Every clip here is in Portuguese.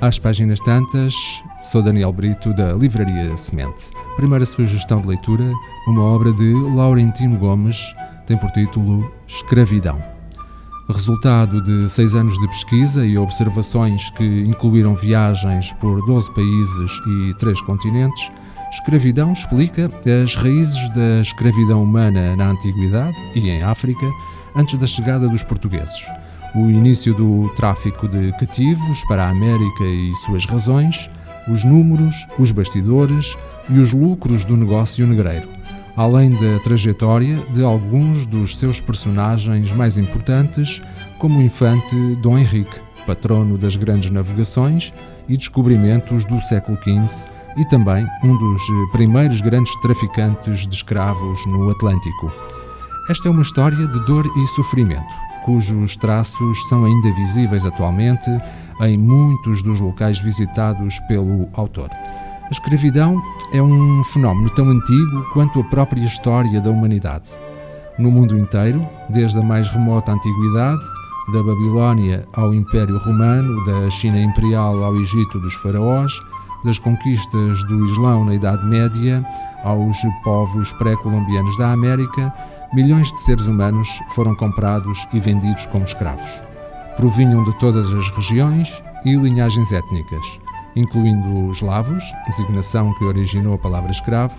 Às páginas tantas, sou Daniel Brito, da Livraria Semente. Primeira sugestão de leitura, uma obra de Laurentino Gomes, tem por título Escravidão. Resultado de seis anos de pesquisa e observações que incluíram viagens por 12 países e três continentes, Escravidão explica as raízes da escravidão humana na Antiguidade e em África, antes da chegada dos portugueses, o início do tráfico de cativos para a América e suas razões, os números, os bastidores e os lucros do negócio negreiro, além da trajetória de alguns dos seus personagens mais importantes, como o infante Dom Henrique, patrono das grandes navegações e descobrimentos do século XV e também um dos primeiros grandes traficantes de escravos no Atlântico. Esta é uma história de dor e sofrimento, cujos traços são ainda visíveis atualmente em muitos dos locais visitados pelo autor. A escravidão é um fenómeno tão antigo quanto a própria história da humanidade. No mundo inteiro, desde a mais remota antiguidade, da Babilónia ao Império Romano, da China Imperial ao Egito dos Faraós, das conquistas do Islão na Idade Média aos povos pré-colombianos da América, milhões de seres humanos foram comprados e vendidos como escravos. Provinham de todas as regiões e linhagens étnicas, incluindo os eslavos, designação que originou a palavra escravo,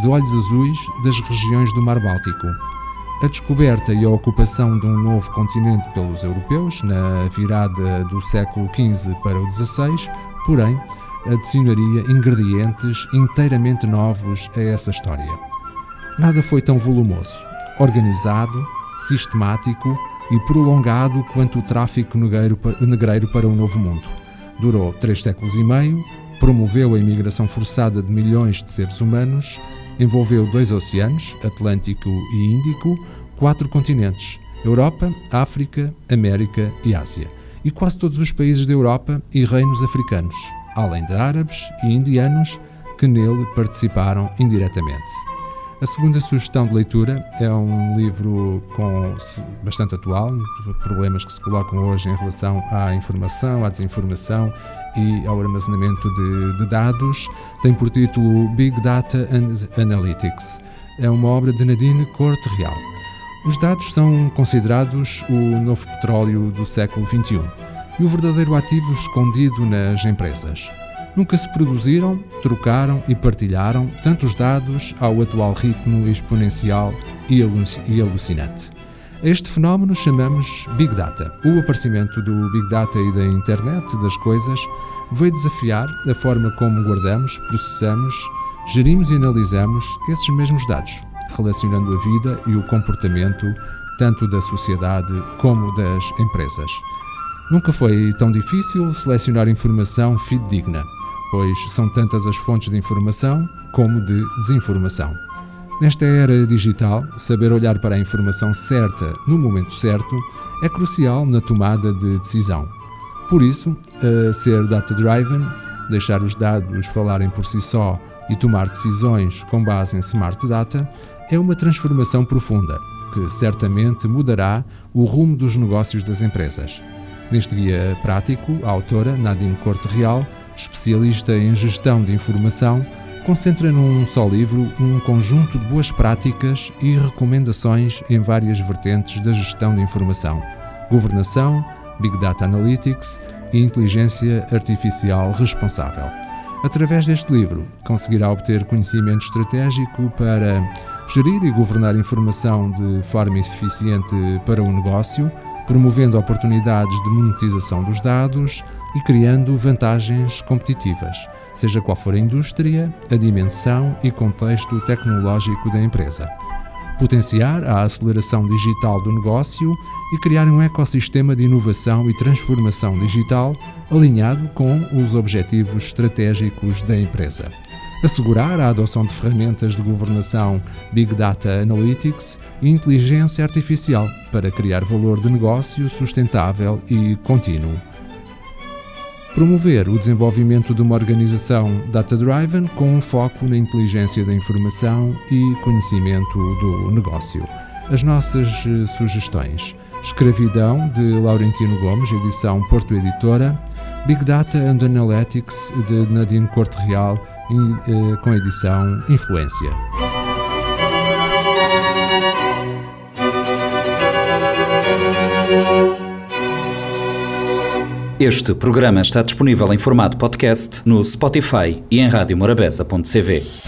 de olhos azuis das regiões do Mar Báltico. A descoberta e a ocupação de um novo continente pelos europeus, na virada do século XV para o XVI, porém, adicionaria ingredientes inteiramente novos a essa história. Nada foi tão volumoso, organizado, sistemático e prolongado quanto o tráfico negreiro para o Novo Mundo. Durou três séculos e meio, promoveu a imigração forçada de milhões de seres humanos, envolveu dois oceanos, Atlântico e Índico, quatro continentes, Europa, África, América e Ásia, e quase todos os países da Europa e reinos africanos, além de árabes e indianos que nele participaram indiretamente. A segunda sugestão de leitura é um livro com bastante atual, problemas que se colocam hoje em relação à informação, à desinformação e ao armazenamento de, de dados. Tem por título Big Data and Analytics. É uma obra de Nadine Corte Real. Os dados são considerados o novo petróleo do século XXI e o verdadeiro ativo escondido nas empresas. Nunca se produziram, trocaram e partilharam tantos dados ao atual ritmo exponencial e alucinante. A este fenómeno chamamos Big Data. O aparecimento do Big Data e da Internet das coisas veio desafiar a forma como guardamos, processamos, gerimos e analisamos esses mesmos dados, relacionando a vida e o comportamento tanto da sociedade como das empresas. Nunca foi tão difícil selecionar informação fidedigna, pois são tantas as fontes de informação como de desinformação. Nesta era digital, saber olhar para a informação certa no momento certo é crucial na tomada de decisão. Por isso, ser data-driven, deixar os dados falarem por si só e tomar decisões com base em smart data, é uma transformação profunda que certamente mudará o rumo dos negócios das empresas. Neste guia prático, a autora, Nadine Corte Real, especialista em gestão de informação, concentra num só livro um conjunto de boas práticas e recomendações em várias vertentes da gestão de informação, governação, Big Data Analytics e inteligência artificial responsável. Através deste livro, conseguirá obter conhecimento estratégico para gerir e governar informação de forma eficiente para o negócio promovendo oportunidades de monetização dos dados e criando vantagens competitivas, seja qual for a indústria, a dimensão e contexto tecnológico da empresa. Potenciar a aceleração digital do negócio e criar um ecossistema de inovação e transformação digital alinhado com os objetivos estratégicos da empresa assegurar a adoção de ferramentas de governação Big Data Analytics e inteligência artificial para criar valor de negócio sustentável e contínuo. Promover o desenvolvimento de uma organização data-driven com um foco na inteligência da informação e conhecimento do negócio. As nossas eh, sugestões: Escravidão, de Laurentino Gomes, edição Porto Editora. Big Data and Analytics de Nadine Corte Real, eh, com a edição Influência. Este programa está disponível em formato podcast no Spotify e em radiomorabeza.cv.